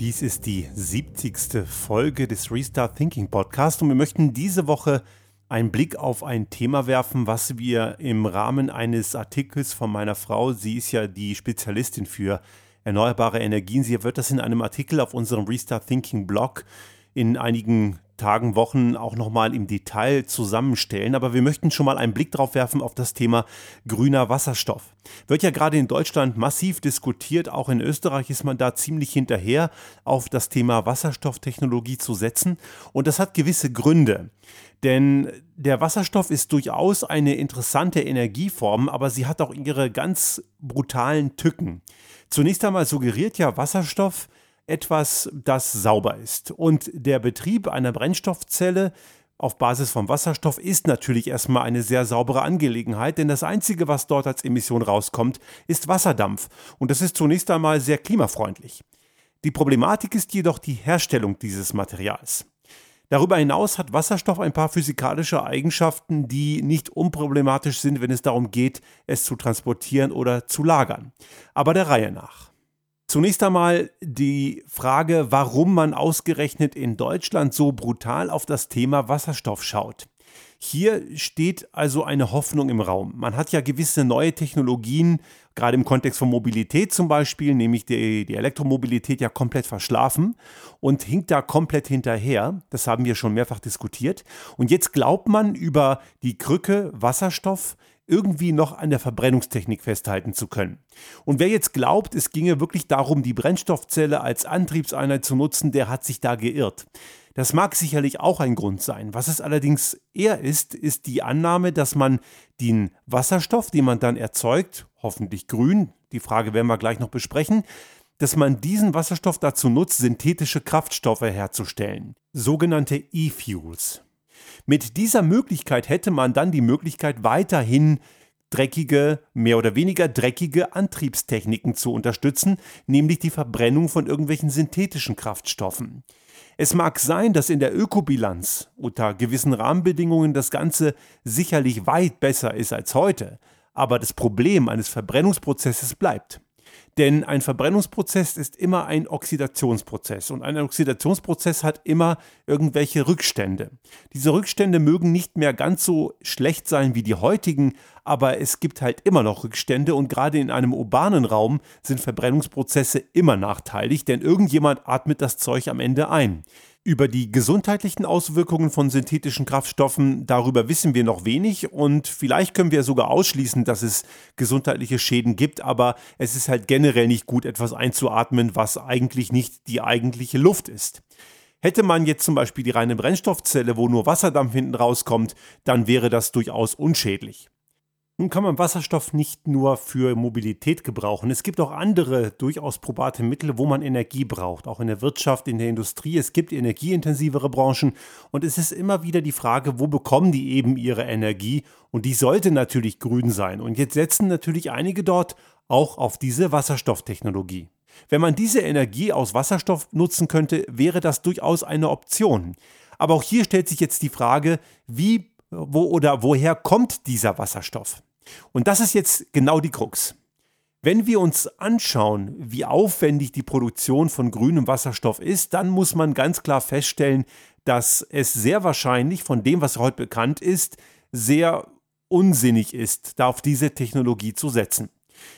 Dies ist die 70. Folge des Restart Thinking Podcast und wir möchten diese Woche einen Blick auf ein Thema werfen, was wir im Rahmen eines Artikels von meiner Frau, sie ist ja die Spezialistin für erneuerbare Energien, sie wird das in einem Artikel auf unserem Restart Thinking Blog in einigen Tagen, Wochen auch nochmal im Detail zusammenstellen. Aber wir möchten schon mal einen Blick drauf werfen auf das Thema grüner Wasserstoff. Wird ja gerade in Deutschland massiv diskutiert. Auch in Österreich ist man da ziemlich hinterher, auf das Thema Wasserstofftechnologie zu setzen. Und das hat gewisse Gründe. Denn der Wasserstoff ist durchaus eine interessante Energieform, aber sie hat auch ihre ganz brutalen Tücken. Zunächst einmal suggeriert ja Wasserstoff, etwas, das sauber ist. Und der Betrieb einer Brennstoffzelle auf Basis von Wasserstoff ist natürlich erstmal eine sehr saubere Angelegenheit, denn das Einzige, was dort als Emission rauskommt, ist Wasserdampf. Und das ist zunächst einmal sehr klimafreundlich. Die Problematik ist jedoch die Herstellung dieses Materials. Darüber hinaus hat Wasserstoff ein paar physikalische Eigenschaften, die nicht unproblematisch sind, wenn es darum geht, es zu transportieren oder zu lagern. Aber der Reihe nach. Zunächst einmal die Frage, warum man ausgerechnet in Deutschland so brutal auf das Thema Wasserstoff schaut. Hier steht also eine Hoffnung im Raum. Man hat ja gewisse neue Technologien, gerade im Kontext von Mobilität zum Beispiel, nämlich die, die, Elektromobilität ja komplett verschlafen und hinkt da komplett hinterher. Das haben wir schon mehrfach diskutiert. Und jetzt glaubt man über die Krücke Wasserstoff irgendwie noch an der Verbrennungstechnik festhalten zu können. Und wer jetzt glaubt, es ginge wirklich darum, die Brennstoffzelle als Antriebseinheit zu nutzen, der hat sich da geirrt. Das mag sicherlich auch ein Grund sein. Was es allerdings eher ist, ist die Annahme, dass man den Wasserstoff, den man dann erzeugt, hoffentlich grün, die Frage werden wir gleich noch besprechen, dass man diesen Wasserstoff dazu nutzt, synthetische Kraftstoffe herzustellen, sogenannte E-Fuels. Mit dieser Möglichkeit hätte man dann die Möglichkeit, weiterhin dreckige, mehr oder weniger dreckige Antriebstechniken zu unterstützen, nämlich die Verbrennung von irgendwelchen synthetischen Kraftstoffen. Es mag sein, dass in der Ökobilanz unter gewissen Rahmenbedingungen das Ganze sicherlich weit besser ist als heute, aber das Problem eines Verbrennungsprozesses bleibt. Denn ein Verbrennungsprozess ist immer ein Oxidationsprozess und ein Oxidationsprozess hat immer irgendwelche Rückstände. Diese Rückstände mögen nicht mehr ganz so schlecht sein wie die heutigen, aber es gibt halt immer noch Rückstände und gerade in einem urbanen Raum sind Verbrennungsprozesse immer nachteilig, denn irgendjemand atmet das Zeug am Ende ein. Über die gesundheitlichen Auswirkungen von synthetischen Kraftstoffen, darüber wissen wir noch wenig und vielleicht können wir sogar ausschließen, dass es gesundheitliche Schäden gibt, aber es ist halt generell nicht gut, etwas einzuatmen, was eigentlich nicht die eigentliche Luft ist. Hätte man jetzt zum Beispiel die reine Brennstoffzelle, wo nur Wasserdampf hinten rauskommt, dann wäre das durchaus unschädlich. Nun kann man Wasserstoff nicht nur für Mobilität gebrauchen. Es gibt auch andere durchaus probate Mittel, wo man Energie braucht, auch in der Wirtschaft, in der Industrie. Es gibt energieintensivere Branchen und es ist immer wieder die Frage, wo bekommen die eben ihre Energie? Und die sollte natürlich grün sein. Und jetzt setzen natürlich einige dort auch auf diese Wasserstofftechnologie. Wenn man diese Energie aus Wasserstoff nutzen könnte, wäre das durchaus eine Option. Aber auch hier stellt sich jetzt die Frage, wie wo oder woher kommt dieser Wasserstoff? Und das ist jetzt genau die Krux. Wenn wir uns anschauen, wie aufwendig die Produktion von grünem Wasserstoff ist, dann muss man ganz klar feststellen, dass es sehr wahrscheinlich von dem, was heute bekannt ist, sehr unsinnig ist, da auf diese Technologie zu setzen.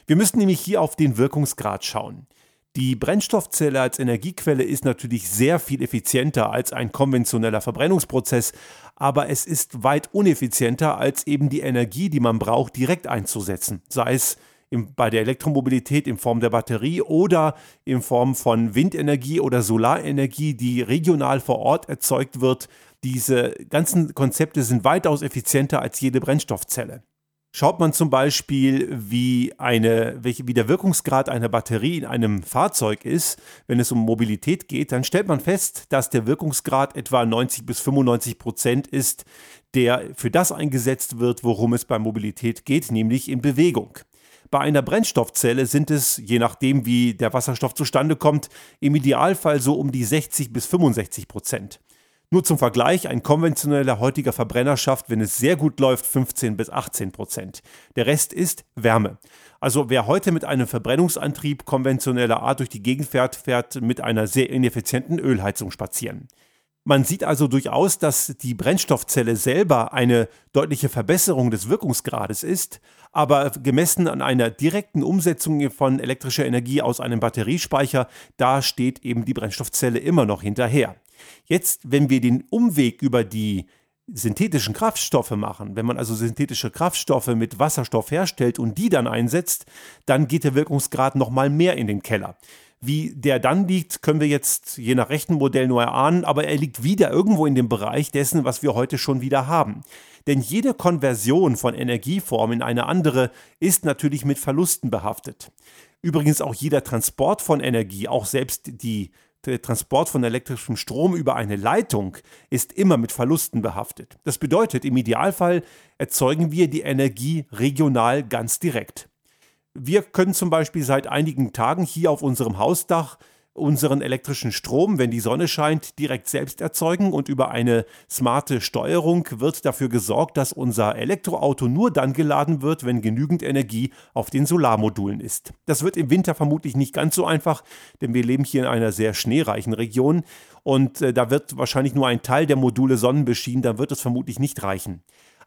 Wir müssen nämlich hier auf den Wirkungsgrad schauen. Die Brennstoffzelle als Energiequelle ist natürlich sehr viel effizienter als ein konventioneller Verbrennungsprozess, aber es ist weit uneffizienter als eben die Energie, die man braucht, direkt einzusetzen, sei es im, bei der Elektromobilität in Form der Batterie oder in Form von Windenergie oder Solarenergie, die regional vor Ort erzeugt wird. Diese ganzen Konzepte sind weitaus effizienter als jede Brennstoffzelle. Schaut man zum Beispiel, wie, eine, wie der Wirkungsgrad einer Batterie in einem Fahrzeug ist, wenn es um Mobilität geht, dann stellt man fest, dass der Wirkungsgrad etwa 90 bis 95 Prozent ist, der für das eingesetzt wird, worum es bei Mobilität geht, nämlich in Bewegung. Bei einer Brennstoffzelle sind es, je nachdem wie der Wasserstoff zustande kommt, im Idealfall so um die 60 bis 65 Prozent. Nur zum Vergleich, ein konventioneller heutiger Verbrenner schafft, wenn es sehr gut läuft, 15 bis 18 Prozent. Der Rest ist Wärme. Also wer heute mit einem Verbrennungsantrieb konventioneller Art durch die Gegend fährt, fährt mit einer sehr ineffizienten Ölheizung spazieren. Man sieht also durchaus, dass die Brennstoffzelle selber eine deutliche Verbesserung des Wirkungsgrades ist, aber gemessen an einer direkten Umsetzung von elektrischer Energie aus einem Batteriespeicher, da steht eben die Brennstoffzelle immer noch hinterher. Jetzt, wenn wir den Umweg über die synthetischen Kraftstoffe machen, wenn man also synthetische Kraftstoffe mit Wasserstoff herstellt und die dann einsetzt, dann geht der Wirkungsgrad noch mal mehr in den Keller. Wie der dann liegt, können wir jetzt je nach Rechenmodell nur erahnen, aber er liegt wieder irgendwo in dem Bereich dessen, was wir heute schon wieder haben. Denn jede Konversion von Energieform in eine andere ist natürlich mit Verlusten behaftet. Übrigens auch jeder Transport von Energie, auch selbst die der Transport von elektrischem Strom über eine Leitung ist immer mit Verlusten behaftet. Das bedeutet, im Idealfall erzeugen wir die Energie regional ganz direkt. Wir können zum Beispiel seit einigen Tagen hier auf unserem Hausdach unseren elektrischen Strom, wenn die Sonne scheint, direkt selbst erzeugen. Und über eine smarte Steuerung wird dafür gesorgt, dass unser Elektroauto nur dann geladen wird, wenn genügend Energie auf den Solarmodulen ist. Das wird im Winter vermutlich nicht ganz so einfach, denn wir leben hier in einer sehr schneereichen Region. Und äh, da wird wahrscheinlich nur ein Teil der Module sonnenbeschienen, dann wird es vermutlich nicht reichen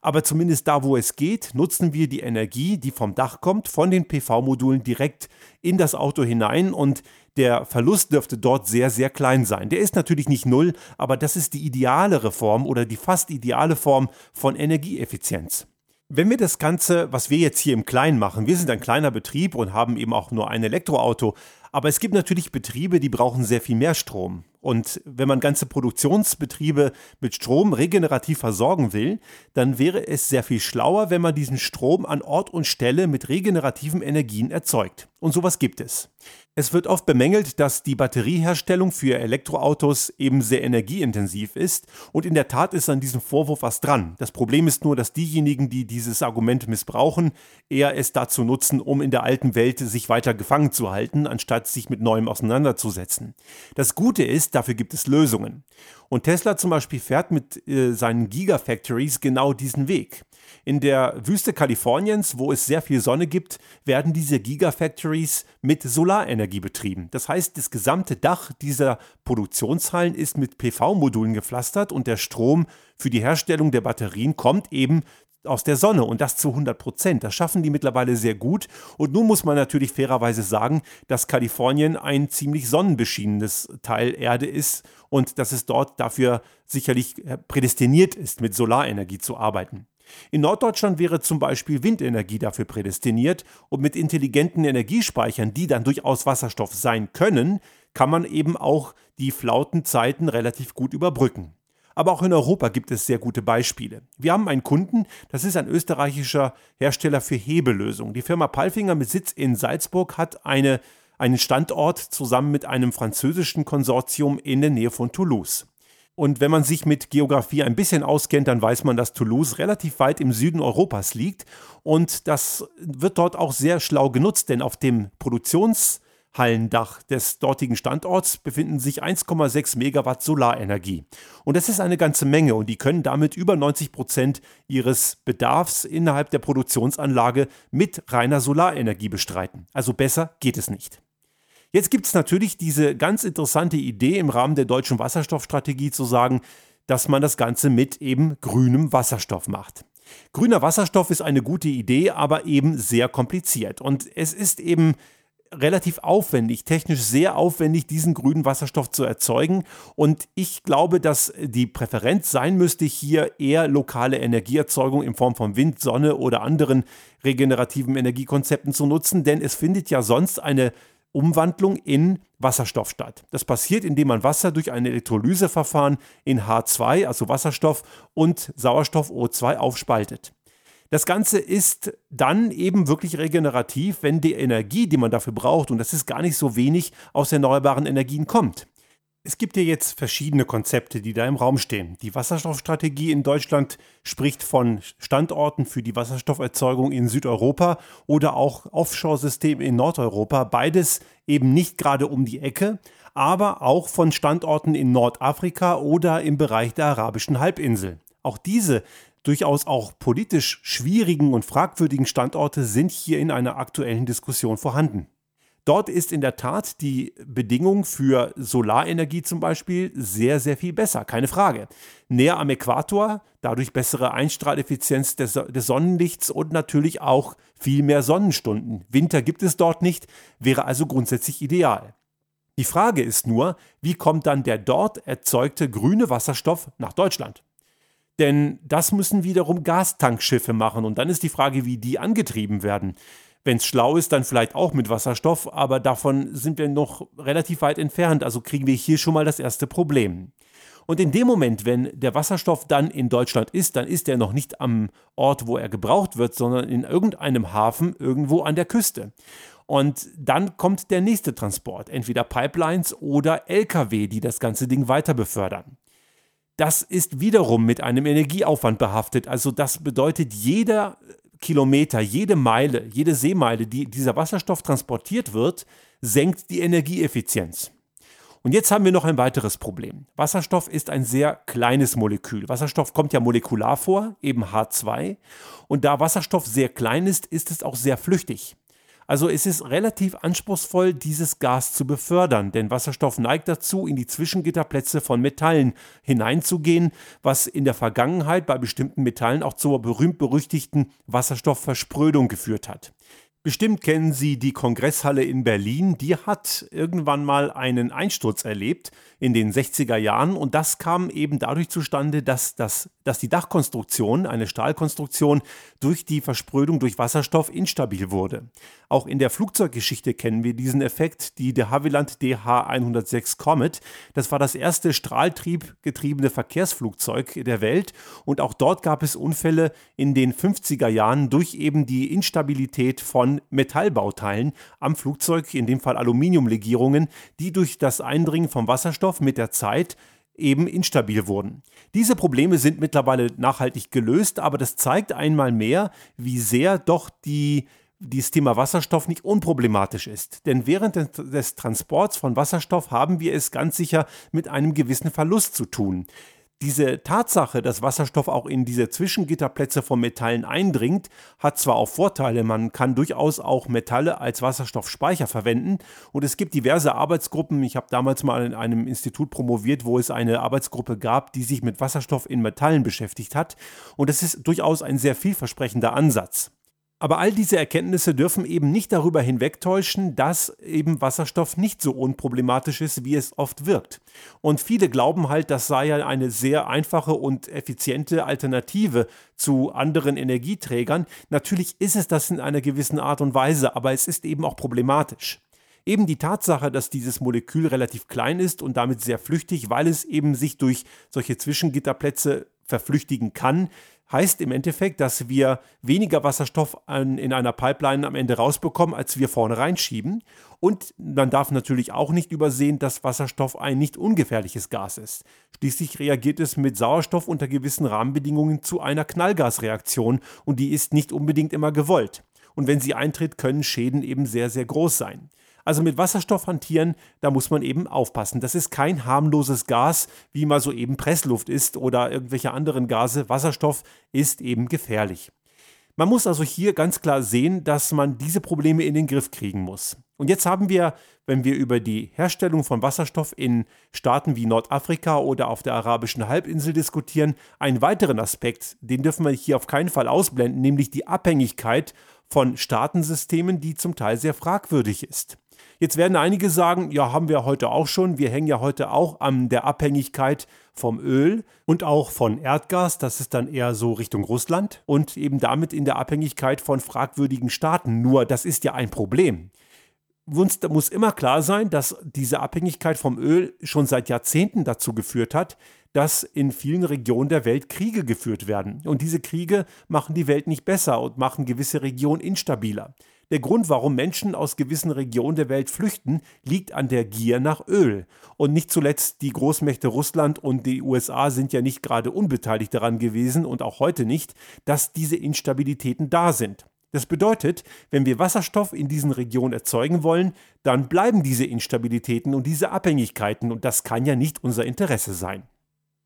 aber zumindest da, wo es geht, nutzen wir die Energie, die vom Dach kommt, von den PV-Modulen direkt in das Auto hinein und der Verlust dürfte dort sehr, sehr klein sein. Der ist natürlich nicht null, aber das ist die idealere Form oder die fast ideale Form von Energieeffizienz. Wenn wir das Ganze, was wir jetzt hier im Kleinen machen, wir sind ein kleiner Betrieb und haben eben auch nur ein Elektroauto, aber es gibt natürlich Betriebe, die brauchen sehr viel mehr Strom. Und wenn man ganze Produktionsbetriebe mit Strom regenerativ versorgen will, dann wäre es sehr viel schlauer, wenn man diesen Strom an Ort und Stelle mit regenerativen Energien erzeugt. Und sowas gibt es. Es wird oft bemängelt, dass die Batterieherstellung für Elektroautos eben sehr energieintensiv ist und in der Tat ist an diesem Vorwurf was dran. Das Problem ist nur, dass diejenigen, die dieses Argument missbrauchen, eher es dazu nutzen, um in der alten Welt sich weiter gefangen zu halten, anstatt sich mit neuem auseinanderzusetzen. Das Gute ist, dafür gibt es Lösungen. Und Tesla zum Beispiel fährt mit äh, seinen Gigafactories genau diesen Weg. In der Wüste Kaliforniens, wo es sehr viel Sonne gibt, werden diese Gigafactories mit Solarenergie betrieben. Das heißt, das gesamte Dach dieser Produktionshallen ist mit PV-Modulen gepflastert und der Strom für die Herstellung der Batterien kommt eben aus der Sonne und das zu 100 Prozent. Das schaffen die mittlerweile sehr gut. Und nun muss man natürlich fairerweise sagen, dass Kalifornien ein ziemlich sonnenbeschienenes Teil Erde ist und dass es dort dafür sicherlich prädestiniert ist, mit Solarenergie zu arbeiten. In Norddeutschland wäre zum Beispiel Windenergie dafür prädestiniert und mit intelligenten Energiespeichern, die dann durchaus Wasserstoff sein können, kann man eben auch die Flautenzeiten relativ gut überbrücken. Aber auch in Europa gibt es sehr gute Beispiele. Wir haben einen Kunden, das ist ein österreichischer Hersteller für Hebelösungen. Die Firma Palfinger mit Sitz in Salzburg hat eine, einen Standort zusammen mit einem französischen Konsortium in der Nähe von Toulouse. Und wenn man sich mit Geografie ein bisschen auskennt, dann weiß man, dass Toulouse relativ weit im Süden Europas liegt. Und das wird dort auch sehr schlau genutzt, denn auf dem Produktionshallendach des dortigen Standorts befinden sich 1,6 Megawatt Solarenergie. Und das ist eine ganze Menge und die können damit über 90 Prozent ihres Bedarfs innerhalb der Produktionsanlage mit reiner Solarenergie bestreiten. Also besser geht es nicht. Jetzt gibt es natürlich diese ganz interessante Idee im Rahmen der deutschen Wasserstoffstrategie zu sagen, dass man das Ganze mit eben grünem Wasserstoff macht. Grüner Wasserstoff ist eine gute Idee, aber eben sehr kompliziert. Und es ist eben relativ aufwendig, technisch sehr aufwendig, diesen grünen Wasserstoff zu erzeugen. Und ich glaube, dass die Präferenz sein müsste, hier eher lokale Energieerzeugung in Form von Wind, Sonne oder anderen regenerativen Energiekonzepten zu nutzen, denn es findet ja sonst eine Umwandlung in Wasserstoff statt. Das passiert, indem man Wasser durch ein Elektrolyseverfahren in H2, also Wasserstoff, und Sauerstoff O2 aufspaltet. Das Ganze ist dann eben wirklich regenerativ, wenn die Energie, die man dafür braucht, und das ist gar nicht so wenig, aus erneuerbaren Energien kommt. Es gibt ja jetzt verschiedene Konzepte, die da im Raum stehen. Die Wasserstoffstrategie in Deutschland spricht von Standorten für die Wasserstofferzeugung in Südeuropa oder auch Offshore-Systeme in Nordeuropa. Beides eben nicht gerade um die Ecke, aber auch von Standorten in Nordafrika oder im Bereich der arabischen Halbinsel. Auch diese durchaus auch politisch schwierigen und fragwürdigen Standorte sind hier in einer aktuellen Diskussion vorhanden. Dort ist in der Tat die Bedingung für Solarenergie zum Beispiel sehr, sehr viel besser, keine Frage. Näher am Äquator, dadurch bessere Einstrahleffizienz des, des, Sonnenlichts und natürlich auch viel mehr Sonnenstunden. Winter gibt es dort nicht, wäre also grundsätzlich ideal. Die Frage ist nur, wie kommt dann der dort erzeugte grüne Wasserstoff nach Deutschland? Denn das müssen wiederum Gastankschiffe machen und dann ist die Frage, wie die angetrieben werden. Wenn es schlau ist, dann vielleicht auch mit Wasserstoff, aber davon sind wir noch relativ weit entfernt, also kriegen wir hier schon mal das erste Problem. Und in dem Moment, wenn der Wasserstoff dann in Deutschland ist, dann ist er noch nicht am Ort, wo er gebraucht wird, sondern in irgendeinem Hafen irgendwo an der Küste. Und dann kommt der nächste Transport, entweder Pipelines oder Lkw, die das ganze Ding weiter befördern. Das ist wiederum mit einem Energieaufwand behaftet. Also das bedeutet, jeder Kilometer, jede Meile, jede Seemeile, die dieser Wasserstoff transportiert wird, senkt die Energieeffizienz. Und jetzt haben wir noch ein weiteres Problem. Wasserstoff ist ein sehr kleines Molekül. Wasserstoff kommt ja molekular vor, eben H2. Und da Wasserstoff sehr klein ist, ist es auch sehr flüchtig. Also es ist relativ anspruchsvoll, dieses Gas zu befördern, denn Wasserstoff neigt dazu, in die Zwischengitterplätze von Metallen hineinzugehen, was in der Vergangenheit bei bestimmten Metallen auch zur berühmt-berüchtigten Wasserstoffversprödung geführt hat. Bestimmt kennen Sie die Kongresshalle in Berlin. Die hat irgendwann mal einen Einsturz erlebt in den 60er Jahren und das kam eben dadurch zustande, dass, das, dass die Dachkonstruktion, eine Stahlkonstruktion, durch die Versprödung durch Wasserstoff instabil wurde. Auch in der Flugzeuggeschichte kennen wir diesen Effekt, die de Havilland DH-106 Comet. Das war das erste strahltriebgetriebene Verkehrsflugzeug der Welt und auch dort gab es Unfälle in den 50er Jahren durch eben die Instabilität von Metallbauteilen am Flugzeug, in dem Fall Aluminiumlegierungen, die durch das Eindringen vom Wasserstoff mit der Zeit eben instabil wurden. Diese Probleme sind mittlerweile nachhaltig gelöst, aber das zeigt einmal mehr, wie sehr doch die dieses Thema Wasserstoff nicht unproblematisch ist. Denn während des Transports von Wasserstoff haben wir es ganz sicher mit einem gewissen Verlust zu tun. Diese Tatsache, dass Wasserstoff auch in diese Zwischengitterplätze von Metallen eindringt, hat zwar auch Vorteile, man kann durchaus auch Metalle als Wasserstoffspeicher verwenden und es gibt diverse Arbeitsgruppen, ich habe damals mal in einem Institut promoviert, wo es eine Arbeitsgruppe gab, die sich mit Wasserstoff in Metallen beschäftigt hat und das ist durchaus ein sehr vielversprechender Ansatz. Aber all diese Erkenntnisse dürfen eben nicht darüber hinwegtäuschen, dass eben Wasserstoff nicht so unproblematisch ist, wie es oft wirkt. Und viele glauben halt, das sei ja eine sehr einfache und effiziente Alternative zu anderen Energieträgern. Natürlich ist es das in einer gewissen Art und Weise, aber es ist eben auch problematisch. Eben die Tatsache, dass dieses Molekül relativ klein ist und damit sehr flüchtig, weil es eben sich durch solche Zwischengitterplätze verflüchtigen kann, heißt im Endeffekt, dass wir weniger Wasserstoff an, in einer Pipeline am Ende rausbekommen, als wir vorne reinschieben. Und man darf natürlich auch nicht übersehen, dass Wasserstoff ein nicht ungefährliches Gas ist. Schließlich reagiert es mit Sauerstoff unter gewissen Rahmenbedingungen zu einer Knallgasreaktion und die ist nicht unbedingt immer gewollt. Und wenn sie eintritt, können Schäden eben sehr, sehr groß sein. Also mit Wasserstoff hantieren, da muss man eben aufpassen. Das ist kein harmloses Gas, wie mal so eben Pressluft ist oder irgendwelche anderen Gase. Wasserstoff ist eben gefährlich. Man muss also hier ganz klar sehen, dass man diese Probleme in den Griff kriegen muss. Und jetzt haben wir, wenn wir über die Herstellung von Wasserstoff in Staaten wie Nordafrika oder auf der arabischen Halbinsel diskutieren, einen weiteren Aspekt, den dürfen wir hier auf keinen Fall ausblenden, nämlich die Abhängigkeit von Staatensystemen, die zum Teil sehr fragwürdig ist. Jetzt werden einige sagen, ja, haben wir heute auch schon. Wir hängen ja heute auch an der Abhängigkeit vom Öl und auch von Erdgas. Das ist dann eher so Richtung Russland und eben damit in der Abhängigkeit von fragwürdigen Staaten. Nur das ist ja ein Problem. Uns muss immer klar sein, dass diese Abhängigkeit vom Öl schon seit Jahrzehnten dazu geführt hat, dass in vielen Regionen der Welt Kriege geführt werden. Und diese Kriege machen die Welt nicht besser und machen gewisse Regionen instabiler. Der Grund, warum Menschen aus gewissen Regionen der Welt flüchten, liegt an der Gier nach Öl. Und nicht zuletzt die Großmächte Russland und die USA sind ja nicht gerade unbeteiligt daran gewesen und auch heute nicht, dass diese Instabilitäten da sind. Das bedeutet, wenn wir Wasserstoff in diesen Regionen erzeugen wollen, dann bleiben diese Instabilitäten und diese Abhängigkeiten und das kann ja nicht unser Interesse sein.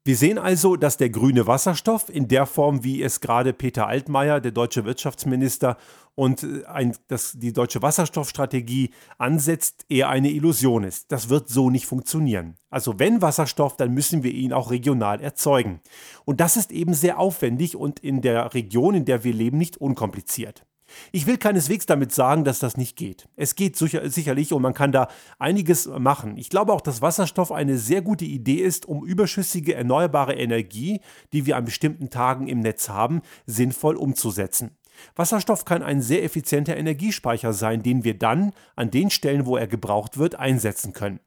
Wir sehen also, dass der grüne Wasserstoff in der Form, wie es gerade Peter Altmaier, der deutsche Wirtschaftsminister, und äh, ein, das, die deutsche Wasserstoffstrategie ansetzt, eher eine Illusion ist. Das wird so nicht funktionieren. Also wenn Wasserstoff, dann müssen wir ihn auch regional erzeugen. Und das ist eben sehr aufwendig und in der Region, in der wir leben, nicht unkompliziert. Ich will keineswegs damit sagen, dass das nicht geht. Es geht sicherlich und man kann da einiges machen. Ich glaube auch, dass Wasserstoff eine sehr gute Idee ist, um überschüssige erneuerbare Energie, die wir an bestimmten Tagen im Netz haben, sinnvoll umzusetzen. Wasserstoff kann ein sehr effizienter Energiespeicher sein, den wir dann an den Stellen, wo er gebraucht wird, einsetzen können.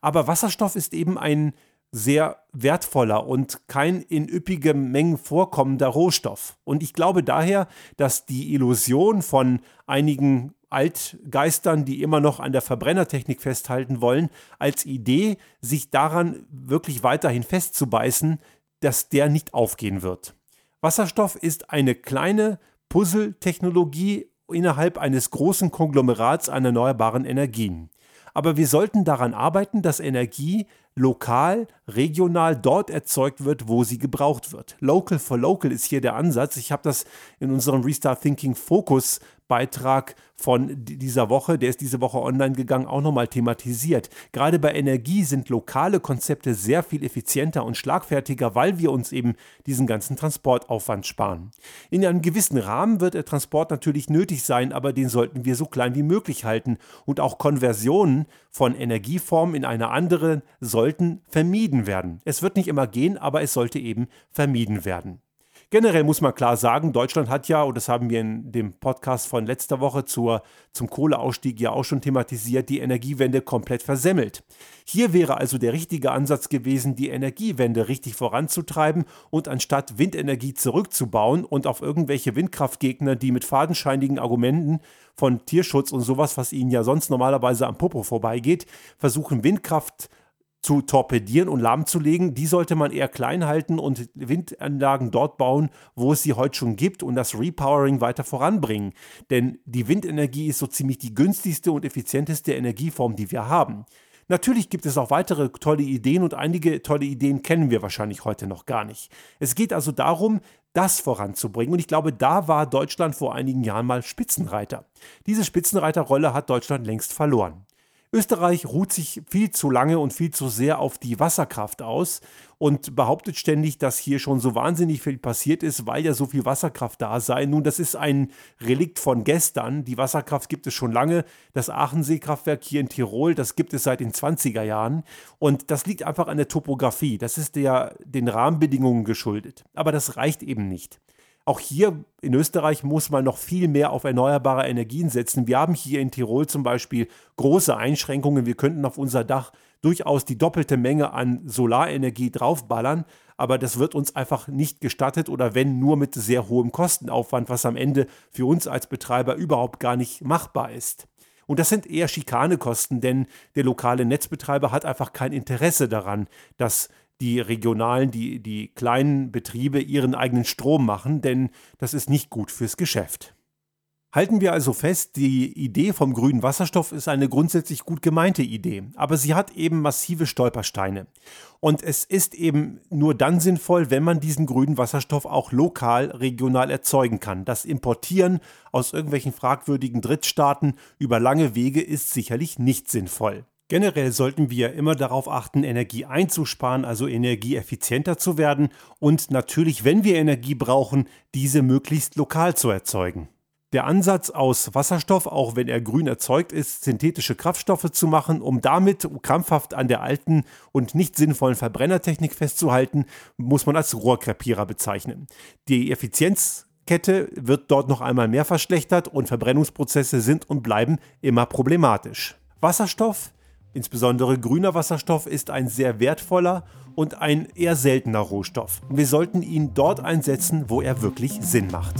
Aber Wasserstoff ist eben ein sehr wertvoller und kein in üppigen Mengen vorkommender Rohstoff. Und ich glaube daher, dass die Illusion von einigen Altgeistern, die immer noch an der Verbrennertechnik festhalten wollen, als Idee, sich daran wirklich weiterhin festzubeißen, dass der nicht aufgehen wird. Wasserstoff ist eine kleine Puzzle-Technologie innerhalb eines großen Konglomerats an erneuerbaren Energien. Aber wir sollten daran arbeiten, dass Energie lokal, regional dort erzeugt wird, wo sie gebraucht wird. Local for Local ist hier der Ansatz. Ich habe das in unserem Restart Thinking Focus Beitrag von dieser Woche, der ist diese Woche online gegangen, auch nochmal thematisiert. Gerade bei Energie sind lokale Konzepte sehr viel effizienter und schlagfertiger, weil wir uns eben diesen ganzen Transportaufwand sparen. In einem gewissen Rahmen wird der Transport natürlich nötig sein, aber den sollten wir so klein wie möglich halten und auch Konversionen von Energieformen in eine andere sollten vermieden werden. Es wird nicht immer gehen, aber es sollte eben vermieden werden. Generell muss man klar sagen, Deutschland hat ja, und das haben wir in dem Podcast von letzter Woche zur, zum Kohleausstieg ja auch schon thematisiert, die Energiewende komplett versemmelt. Hier wäre also der richtige Ansatz gewesen, die Energiewende richtig voranzutreiben und anstatt Windenergie zurückzubauen und auf irgendwelche Windkraftgegner, die mit fadenscheinigen Argumenten von Tierschutz und sowas, was ihnen ja sonst normalerweise am Popo vorbeigeht, versuchen Windkraft zu torpedieren und lahmzulegen, die sollte man eher klein halten und Windanlagen dort bauen, wo es sie heute schon gibt und das Repowering weiter voranbringen. Denn die Windenergie ist so ziemlich die günstigste und effizienteste Energieform, die wir haben. Natürlich gibt es auch weitere tolle Ideen und einige tolle Ideen kennen wir wahrscheinlich heute noch gar nicht. Es geht also darum, das voranzubringen und ich glaube, da war Deutschland vor einigen Jahren mal Spitzenreiter. Diese Spitzenreiterrolle hat Deutschland längst verloren. Österreich ruht sich viel zu lange und viel zu sehr auf die Wasserkraft aus und behauptet ständig, dass hier schon so wahnsinnig viel passiert ist, weil ja so viel Wasserkraft da sei. Nun, das ist ein Relikt von gestern. Die Wasserkraft gibt es schon lange. Das Aachenseekraftwerk hier in Tirol, das gibt es seit den 20er Jahren. Und das liegt einfach an der Topografie. Das ist der, den Rahmenbedingungen geschuldet. Aber das reicht eben nicht. Auch hier in Österreich muss man noch viel mehr auf erneuerbare Energien setzen. Wir haben hier in Tirol zum Beispiel große Einschränkungen. Wir könnten auf unser Dach durchaus die doppelte Menge an Solarenergie draufballern, aber das wird uns einfach nicht gestattet oder wenn nur mit sehr hohem Kostenaufwand, was am Ende für uns als Betreiber überhaupt gar nicht machbar ist. Und das sind eher Schikanekosten, denn der lokale Netzbetreiber hat einfach kein Interesse daran, dass die regionalen, die, die kleinen Betriebe ihren eigenen Strom machen, denn das ist nicht gut fürs Geschäft. Halten wir also fest, die Idee vom grünen Wasserstoff ist eine grundsätzlich gut gemeinte Idee, aber sie hat eben massive Stolpersteine. Und es ist eben nur dann sinnvoll, wenn man diesen grünen Wasserstoff auch lokal, regional erzeugen kann. Das Importieren aus irgendwelchen fragwürdigen Drittstaaten über lange Wege ist sicherlich nicht sinnvoll. Generell sollten wir immer darauf achten, Energie einzusparen, also energieeffizienter zu werden und natürlich, wenn wir Energie brauchen, diese möglichst lokal zu erzeugen. Der Ansatz aus Wasserstoff, auch wenn er grün erzeugt ist, synthetische Kraftstoffe zu machen, um damit krampfhaft an der alten und nicht sinnvollen Verbrennertechnik festzuhalten, muss man als Rohrkrepierer bezeichnen. Die Effizienzkette wird dort noch einmal mehr verschlechtert und Verbrennungsprozesse sind und bleiben immer problematisch. Wasserstoff Insbesondere grüner Wasserstoff ist ein sehr wertvoller und ein eher seltener Rohstoff. Wir sollten ihn dort einsetzen, wo er wirklich Sinn macht.